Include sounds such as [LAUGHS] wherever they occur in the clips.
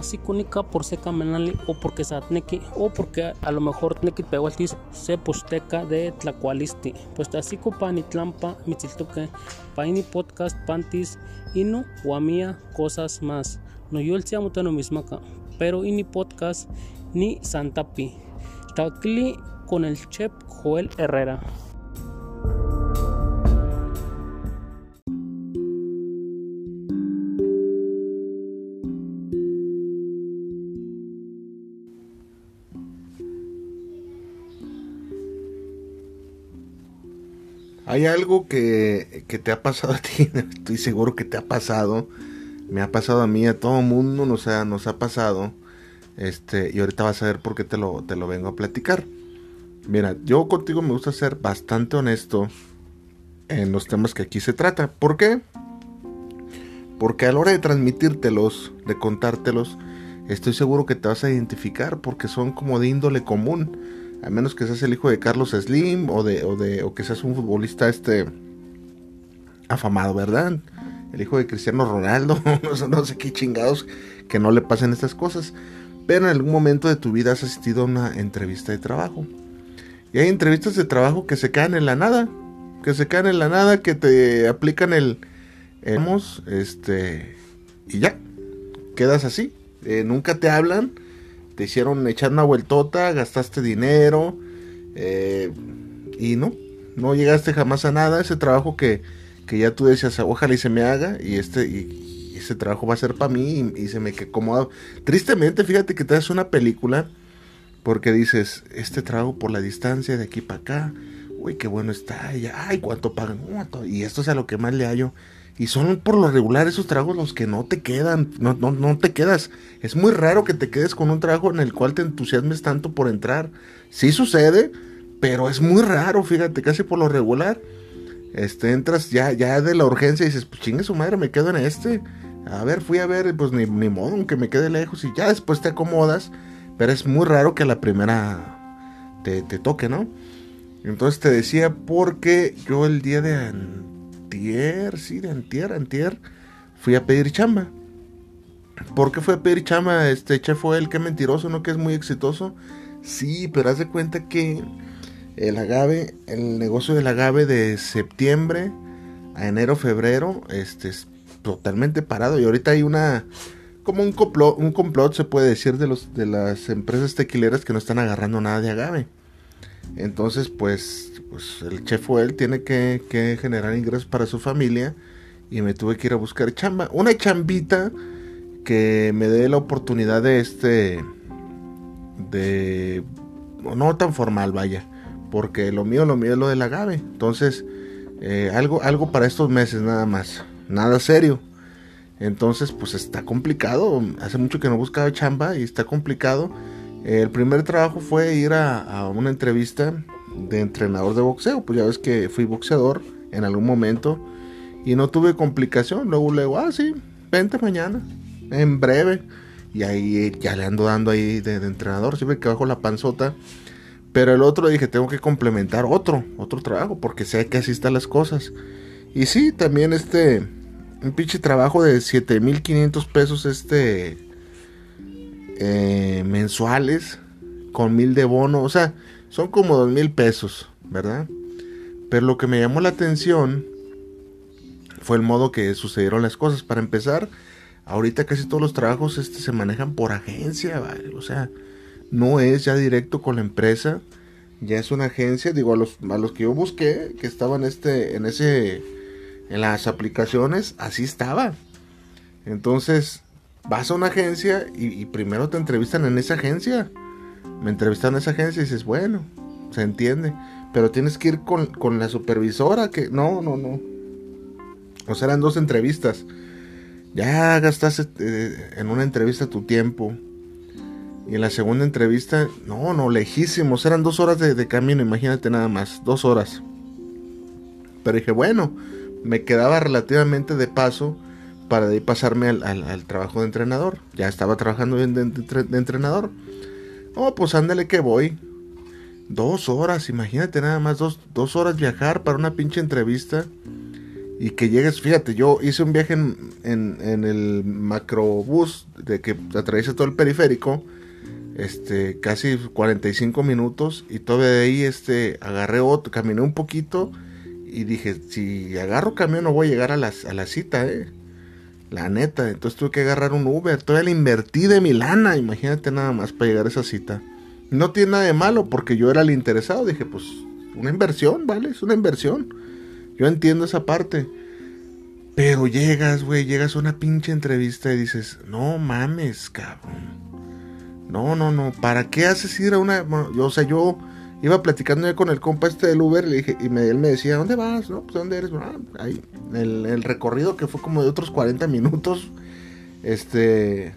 Así cúnica por seca menali o porque satneki o porque a lo mejor tneki pehualtis se posteca de tlacualisti pues así copani tlampa mitziltoque paini podcast pantis inu guamia cosas más. No yo el no mismaca pero ini podcast ni santapi. Takli con el chef Joel Herrera Hay algo que, te ha pasado a ti, [LAUGHS] estoy seguro que te ha pasado, me ha pasado a mí, a todo el mundo nos ha, nos ha pasado, este, y ahorita vas a ver por qué te lo, te lo vengo a platicar. Mira, yo contigo me gusta ser bastante honesto en los temas que aquí se trata. ¿Por qué? Porque a la hora de transmitírtelos, de contártelos, estoy seguro que te vas a identificar porque son como de índole común a menos que seas el hijo de Carlos Slim o de, o de o que seas un futbolista este afamado, ¿verdad? El hijo de Cristiano Ronaldo, [LAUGHS] no, sé qué chingados que no le pasen estas cosas. Pero en algún momento de tu vida has asistido a una entrevista de trabajo. Y hay entrevistas de trabajo que se caen en la nada. Que se caen en la nada, que te aplican el... este... Y ya. Quedas así. Eh, nunca te hablan te hicieron echar una vueltota, gastaste dinero eh, y no, no llegaste jamás a nada. Ese trabajo que, que ya tú decías, ojalá y se me haga y este y, ese trabajo va a ser para mí y, se me quedó acomodado. Tristemente, fíjate que te das una película porque dices, este trabajo por la distancia de aquí para acá, uy, qué bueno está, y, ay, cuánto pagan, y esto es a lo que más le hallo. Y son por lo regular esos tragos los que no te quedan, no, no, no te quedas. Es muy raro que te quedes con un trago en el cual te entusiasmes tanto por entrar. Sí sucede, pero es muy raro, fíjate, casi por lo regular. Este, entras ya, ya de la urgencia y dices, pues chingue su madre, me quedo en este. A ver, fui a ver, pues ni, ni modo, aunque me quede lejos y ya después te acomodas. Pero es muy raro que la primera te, te toque, ¿no? Entonces te decía, porque yo el día de antier, sí, de antier, antier, fui a pedir chamba. ¿Por qué fue a pedir chamba? Este chef fue el que mentiroso, ¿no? Que es muy exitoso. Sí, pero haz de cuenta que el agave, el negocio del agave de septiembre a enero, febrero, este es totalmente parado. Y ahorita hay una, como un complot, un complot se puede decir de los, de las empresas tequileras que no están agarrando nada de agave. Entonces, pues pues el chef él tiene que, generar ingresos para su familia y me tuve que ir a buscar chamba. Una chambita que me dé la oportunidad de este, de, no tan formal, vaya, porque lo mío, lo mío es lo del agave. Entonces, eh, algo, algo para estos meses nada más, nada serio. Entonces, pues está complicado. Hace mucho que no buscaba chamba y está complicado. El primer trabajo fue ir a una entrevista de entrenador de boxeo. Pues ya ves que fui boxeador en algún momento y no tuve complicación. Luego le digo, ah, sí, vente mañana, en breve. Y ahí ya le ando dando ahí de, entrenador, siempre que bajo la panzota. Pero el otro dije, tengo que complementar otro, otro trabajo, porque sé que así están las cosas. Y sí, también este, un pinche trabajo de 7500 pesos, este, eh, mensuales, con mil de bono. O sea, son como dos mil pesos, ¿verdad? Pero lo que me llamó la atención fue el modo que sucedieron las cosas. Para empezar, ahorita casi todos los trabajos este, se manejan por agencia, o sea, no es ya directo con la empresa, ya es una agencia. Digo, a los, a los que yo busqué, que estaban este, en ese, en las aplicaciones, así estaba. Entonces, vas a una agencia y, y primero te entrevistan en esa agencia me entrevistaron en esa agencia y dices, bueno, se entiende. Pero tienes que ir con, la supervisora que... No, no, no. O sea, eran dos entrevistas. Ya gastaste eh, en una entrevista tu tiempo. Y en la segunda entrevista, no, no, lejísimos. Eran dos horas de, camino, imagínate nada más. Dos horas. Pero dije, bueno, me quedaba relativamente de paso para de ahí pasarme al, trabajo de entrenador. Ya estaba trabajando de, de entrenador. Oh, pues ándale que voy. Dos horas, imagínate nada más, dos, dos horas viajar para una pinche entrevista. Y que llegues, fíjate, yo hice un viaje en, en, el macrobús de que atraviesa todo el periférico. Este, casi 45 minutos. Y todavía de ahí, este, agarré otro, caminé un poquito. Y dije, si agarro camión no voy a llegar a, a la cita, eh. La neta, entonces tuve que agarrar un Uber. Todavía le invertí de mi lana, imagínate nada más para llegar a esa cita. No tiene nada de malo porque yo era el interesado. Dije, pues una inversión, ¿vale? Es una inversión. Yo entiendo esa parte. Pero llegas, güey, llegas a una pinche entrevista y dices, no mames, cabrón. No, no, no. ¿Para qué haces ir a una... yo, o sea, yo iba platicando ya con el compa este del Uber le dije, y me, él me decía, ¿dónde vas? No, pues ¿dónde eres? Ah, ahí, el, el recorrido que fue como de otros 40 minutos. Este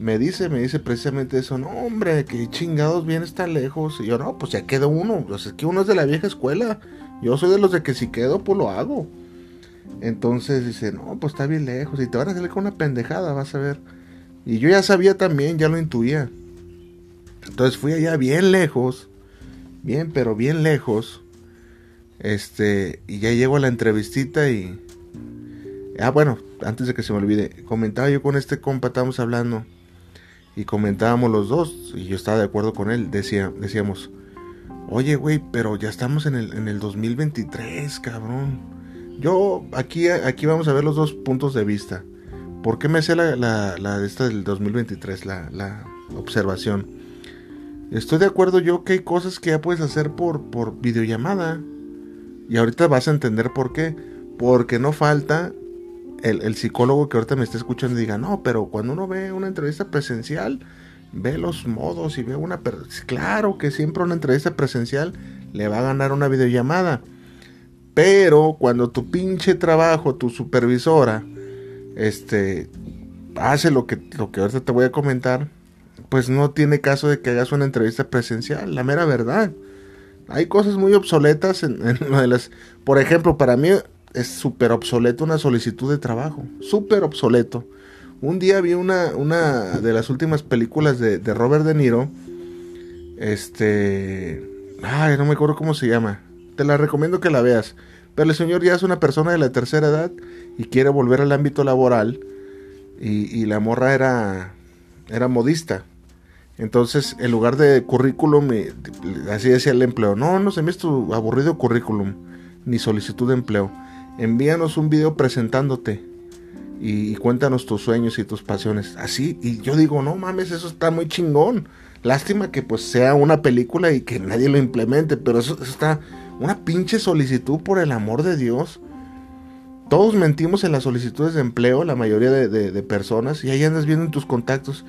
me dice, me dice precisamente eso, no hombre, que chingados viene está lejos. Y yo, no, pues ya quedó uno, pues es que uno es de la vieja escuela. Yo soy de los de que si quedo, pues lo hago. Entonces dice, no, pues está bien lejos. Y te van a salir con una pendejada, vas a ver. Y yo ya sabía también, ya lo intuía. Entonces fui allá bien lejos. Bien, pero bien lejos. Este, y ya llego a la entrevistita y... Ah, bueno, antes de que se me olvide, comentaba yo con este compa, estábamos hablando y comentábamos los dos, y yo estaba de acuerdo con él, decía, decíamos, oye, güey, pero ya estamos en el, en el 2023, cabrón. Yo, aquí, aquí vamos a ver los dos puntos de vista. ¿Por qué me hace la, la, la esta del 2023, la, la observación? Estoy de acuerdo yo que hay cosas que ya puedes hacer por, por videollamada. Y ahorita vas a entender por qué. Porque no falta el, psicólogo que ahorita me está escuchando diga, no, pero cuando uno ve una entrevista presencial, ve los modos y ve una... Claro que siempre una entrevista presencial le va a ganar una videollamada. Pero cuando tu pinche trabajo, tu supervisora, este, hace lo que, lo que ahorita te voy a comentar, pues no tiene caso de que hagas una entrevista presencial, la mera verdad. Hay cosas muy obsoletas en, [LAUGHS] en las... Por ejemplo, para mí es súper obsoleto una solicitud de trabajo. Súper obsoleto. Un día vi una, una de las últimas películas de, de, Robert De Niro. Este. Ay, no me acuerdo cómo se llama. Te la recomiendo que la veas. Pero el señor ya es una persona de la tercera edad y quiere volver al ámbito laboral. Y, y la morra era, era modista. Entonces, en lugar de currículum, así decía el empleo. No, no se me es tu aburrido currículum, ni solicitud de empleo envíanos un video presentándote y, cuéntanos tus sueños y tus pasiones. Así, y yo digo, no mames, eso está muy chingón. Lástima que pues sea una película y que nadie lo implemente, pero eso, está una pinche solicitud por el amor de Dios. Todos mentimos en las solicitudes de empleo, la mayoría de, personas, y ahí andas viendo en tus contactos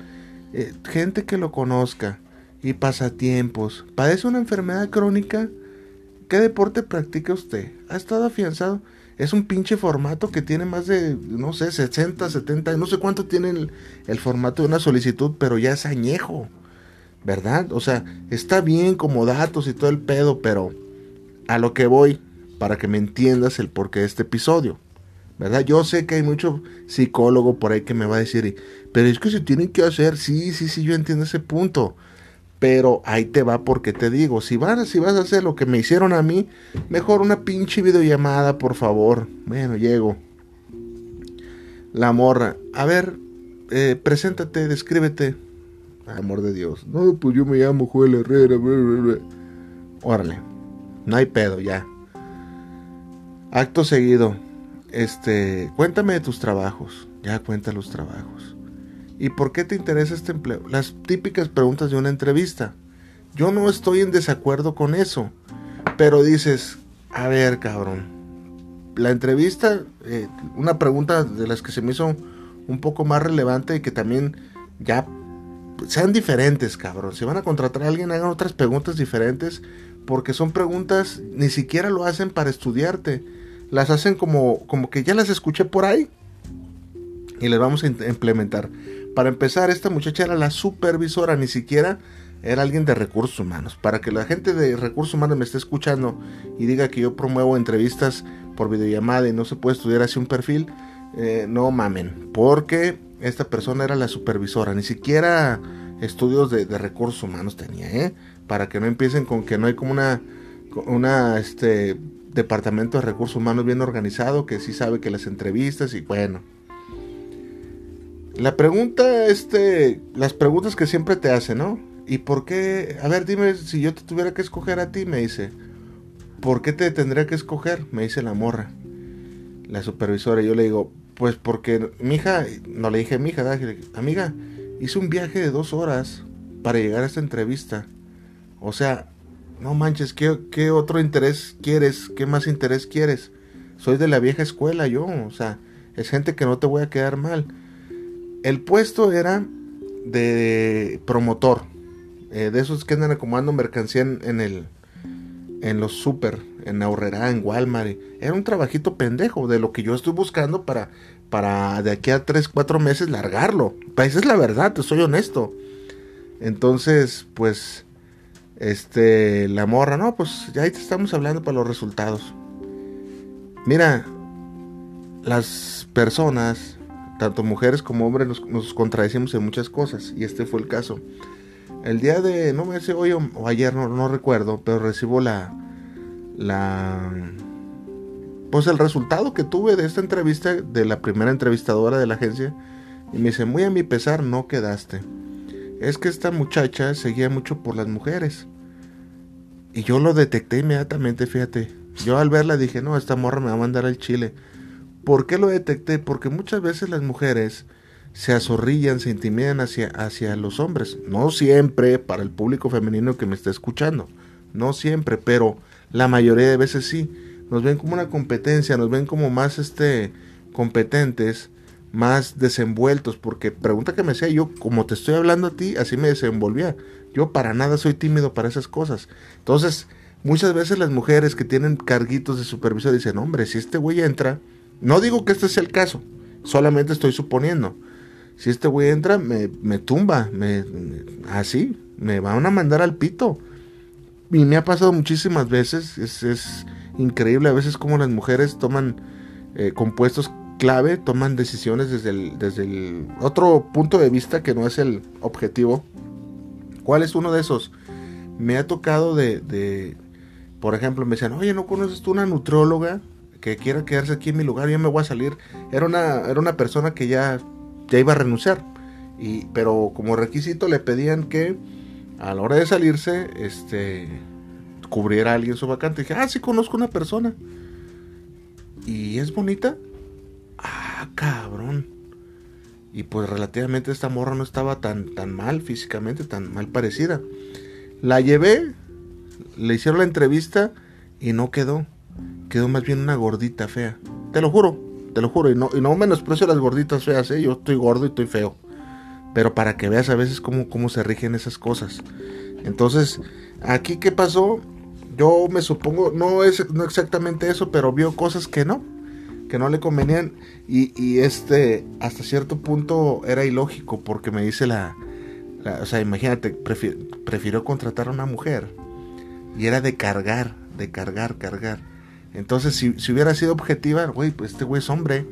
eh, gente que lo conozca y pasatiempos. ¿Padece una enfermedad crónica? ¿Qué deporte practica usted? ¿Ha estado afianzado? Es un pinche formato que tiene más de, no sé, 60, 70, no sé cuánto tiene el, formato de una solicitud, pero ya es añejo, ¿verdad? O sea, está bien como datos y todo el pedo, pero a lo que voy, para que me entiendas el porqué de este episodio, ¿verdad? Yo sé que hay mucho psicólogo por ahí que me va a decir, pero es que se tienen que hacer, sí, sí, sí, yo entiendo ese punto. Pero ahí te va porque te digo, si vas, si vas a hacer lo que me hicieron a mí, mejor una pinche videollamada, por favor. Bueno, llego. La morra. A ver, eh, preséntate, descríbete. Amor de Dios. No, pues yo me llamo Joel Herrera. Órale. No hay pedo, ya. Acto seguido. Este, cuéntame de tus trabajos. Ya cuenta los trabajos. ¿Y por qué te interesa este empleo? Las típicas preguntas de una entrevista. Yo no estoy en desacuerdo con eso. Pero dices, a ver, cabrón. La entrevista, eh, una pregunta de las que se me hizo un poco más relevante y que también ya sean diferentes, cabrón. Si van a contratar a alguien, hagan otras preguntas diferentes. Porque son preguntas, ni siquiera lo hacen para estudiarte. Las hacen como, como que ya las escuché por ahí y les vamos a implementar. Para empezar, esta muchacha era la supervisora, ni siquiera era alguien de recursos humanos. Para que la gente de recursos humanos me esté escuchando y diga que yo promuevo entrevistas por videollamada y no se puede estudiar así un perfil, eh, no mamen, porque esta persona era la supervisora, ni siquiera estudios de, recursos humanos tenía, ¿eh? Para que no empiecen con que no hay como una, una este, departamento de recursos humanos bien organizado que sí sabe que las entrevistas y bueno. La pregunta, este, las preguntas que siempre te hacen, ¿no? ¿Y por qué? A ver, dime, si yo te tuviera que escoger a ti, me dice. ¿Por qué te tendría que escoger? Me dice la morra. La supervisora. Yo le digo, pues porque mi hija, no le dije mi hija, amiga, hice un viaje de dos horas para llegar a esta entrevista. O sea, no manches, ¿qué, ¿qué, otro interés quieres? ¿Qué más interés quieres? Soy de la vieja escuela yo, o sea, es gente que no te voy a quedar mal. El puesto era de promotor, eh, de esos que andan acomodando mercancía en, el en los super, en Aurrera, en Walmart. Era un trabajito pendejo de lo que yo estoy buscando para, para de aquí a 3, 4 meses largarlo. Pues es la verdad, te soy honesto. Entonces, pues, este, la morra, no, pues ya ahí te estamos hablando para los resultados. Mira, las personas, tanto mujeres como hombres, nos, contradecimos en muchas cosas, y este fue el caso. El día de, no me sé hoy o, ayer, no, no, recuerdo, pero recibo la, la, pues el resultado que tuve de esta entrevista, de la primera entrevistadora de la agencia, y me dice, muy a mi pesar, no quedaste. Es que esta muchacha seguía mucho por las mujeres. Y yo lo detecté inmediatamente, fíjate. Yo al verla dije, no, esta morra me va a mandar al chile. ¿Por qué lo detecté? Porque muchas veces las mujeres se azorrillan, se intimidan hacia, hacia los hombres. No siempre para el público femenino que me está escuchando. No siempre, pero la mayoría de veces sí. Nos ven como una competencia, nos ven como más este competentes, más desenvueltos, porque pregunta que me hacía yo, como te estoy hablando a ti, así me desenvolvía. Yo para nada soy tímido para esas cosas. Entonces, muchas veces las mujeres que tienen carguitos de supervisor dicen, hombre, si este güey entra, no digo que este sea el caso, solamente estoy suponiendo si este güey entra, me, tumba, me, así, me van a mandar al pito. Y me ha pasado muchísimas veces, es, es increíble a veces como las mujeres toman eh, compuestos clave, toman decisiones desde el, otro punto de vista que no es el objetivo. ¿Cuál es uno de esos? Me ha tocado de, de por ejemplo, me decían, oye, ¿no conoces tú una nutrióloga que quiera quedarse aquí en mi lugar? Yo me voy a salir. Era una, era una persona que ya ya iba a renunciar. Y, pero como requisito le pedían que a la hora de salirse, este, cubriera a alguien su vacante. dije, ah, sí conozco una persona. ¿Y es bonita? Ah, cabrón. Y pues relativamente esta morra no estaba tan, tan mal físicamente, tan mal parecida. La llevé, le hicieron la entrevista y no quedó. Quedó más bien una gordita fea. Te lo juro. Te lo juro, y no, y no menosprecio las gorditas feas, ¿eh? yo estoy gordo y estoy feo. Pero para que veas a veces cómo, cómo se rigen esas cosas. Entonces, aquí qué pasó, yo me supongo, no es no exactamente eso, pero vio cosas que no, que no le convenían. Y, y este, hasta cierto punto era ilógico, porque me dice la, o sea, imagínate, prefirió contratar a una mujer. Y era de cargar, de cargar, cargar. Entonces, si, hubiera sido objetiva, güey, pues este güey es hombre,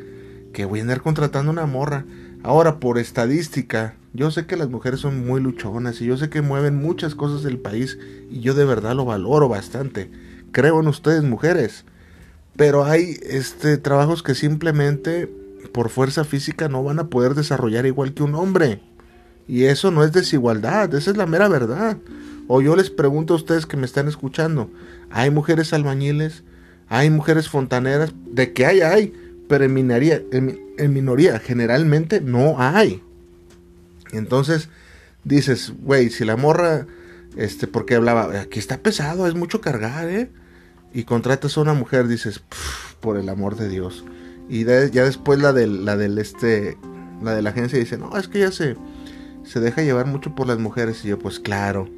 que voy a andar contratando una morra. Ahora, por estadística, yo sé que las mujeres son muy luchonas y yo sé que mueven muchas cosas del país y yo de verdad lo valoro bastante. Creo en ustedes, mujeres. Pero hay este trabajos que simplemente por fuerza física no van a poder desarrollar igual que un hombre. Y eso no es desigualdad, esa es la mera verdad. O yo les pregunto a ustedes que me están escuchando, ¿hay mujeres albañiles? Hay mujeres fontaneras, de que hay, hay, pero en minoría, en, minoría generalmente no hay. Entonces dices, güey, si la morra, este, porque hablaba, aquí está pesado, es mucho cargar, ¿eh? Y contratas a una mujer, dices, por el amor de Dios. Y ya después la del, la del este, la de la agencia dice, no, es que ya se, se deja llevar mucho por las mujeres. Y yo, pues claro,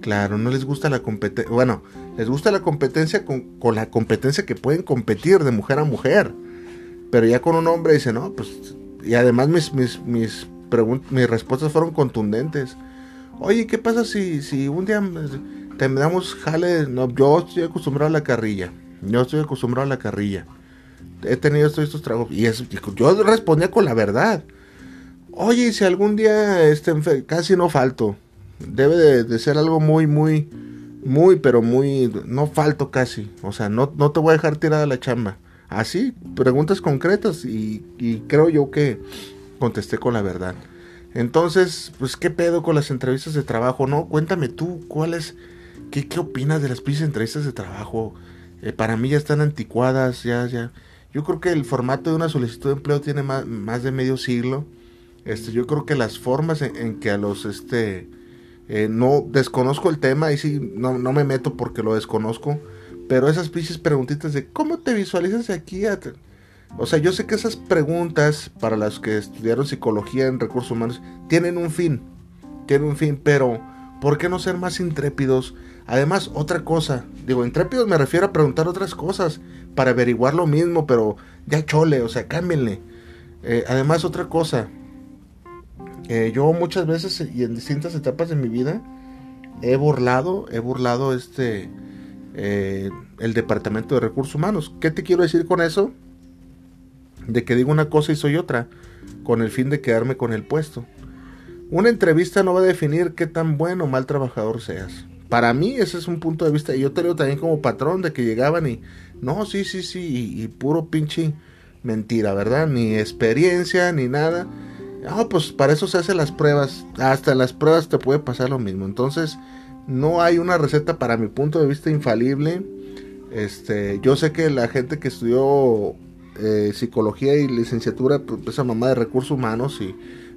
Claro, no les gusta la competencia. Bueno, les gusta la competencia con, la competencia que pueden competir de mujer a mujer. Pero ya con un hombre dice, no, pues y además mis, mis, mis, mis respuestas fueron contundentes. Oye, ¿qué pasa si, si un día te damos jale? No, yo estoy acostumbrado a la carrilla. Yo estoy acostumbrado a la carrilla. He tenido estos, estos trabajos. Y yo respondía con la verdad. Oye, si algún día este, casi no falto. Debe de, de ser algo muy, muy, muy, pero muy, no falto casi. O sea, no, no te voy a dejar tirada la chamba. Así, preguntas concretas y, creo yo que contesté con la verdad. Entonces, pues, ¿qué pedo con las entrevistas de trabajo? No, cuéntame tú, ¿cuál es, qué, qué opinas de las pinches entrevistas de trabajo? Eh, para mí ya están anticuadas, ya, ya. Yo creo que el formato de una solicitud de empleo tiene más, más de medio siglo. Este, yo creo que las formas en que a los, este, eh, no desconozco el tema y sí, no, no, me meto porque lo desconozco. Pero esas pinches preguntitas de cómo te visualizas aquí. O sea, yo sé que esas preguntas para las que estudiaron psicología en recursos humanos tienen un fin. Tienen un fin, pero ¿por qué no ser más intrépidos? Además, otra cosa, digo, intrépidos me refiero a preguntar otras cosas para averiguar lo mismo, pero ya chole, o sea, cámbienle. Eh, además, otra cosa, eh, yo muchas veces y en distintas etapas de mi vida he burlado, he burlado este eh, el departamento de recursos humanos. ¿Qué te quiero decir con eso? De que digo una cosa y soy otra, con el fin de quedarme con el puesto. Una entrevista no va a definir qué tan bueno o mal trabajador seas. Para mí ese es un punto de vista. Y yo te digo también como patrón de que llegaban y, no, sí, sí, sí, y puro pinche mentira, ¿verdad? Ni experiencia, ni nada Ah, pues para eso se hacen las pruebas. Hasta las pruebas te puede pasar lo mismo. Entonces, no hay una receta para mi punto de vista infalible. Este, yo sé que la gente que estudió eh, psicología y licenciatura, pues esa mamá de recursos humanos y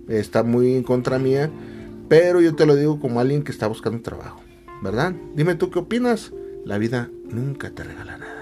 está muy en contra mía. Pero yo te lo digo como alguien que está buscando trabajo, ¿verdad? Dime tú qué opinas. La vida nunca te regala nada.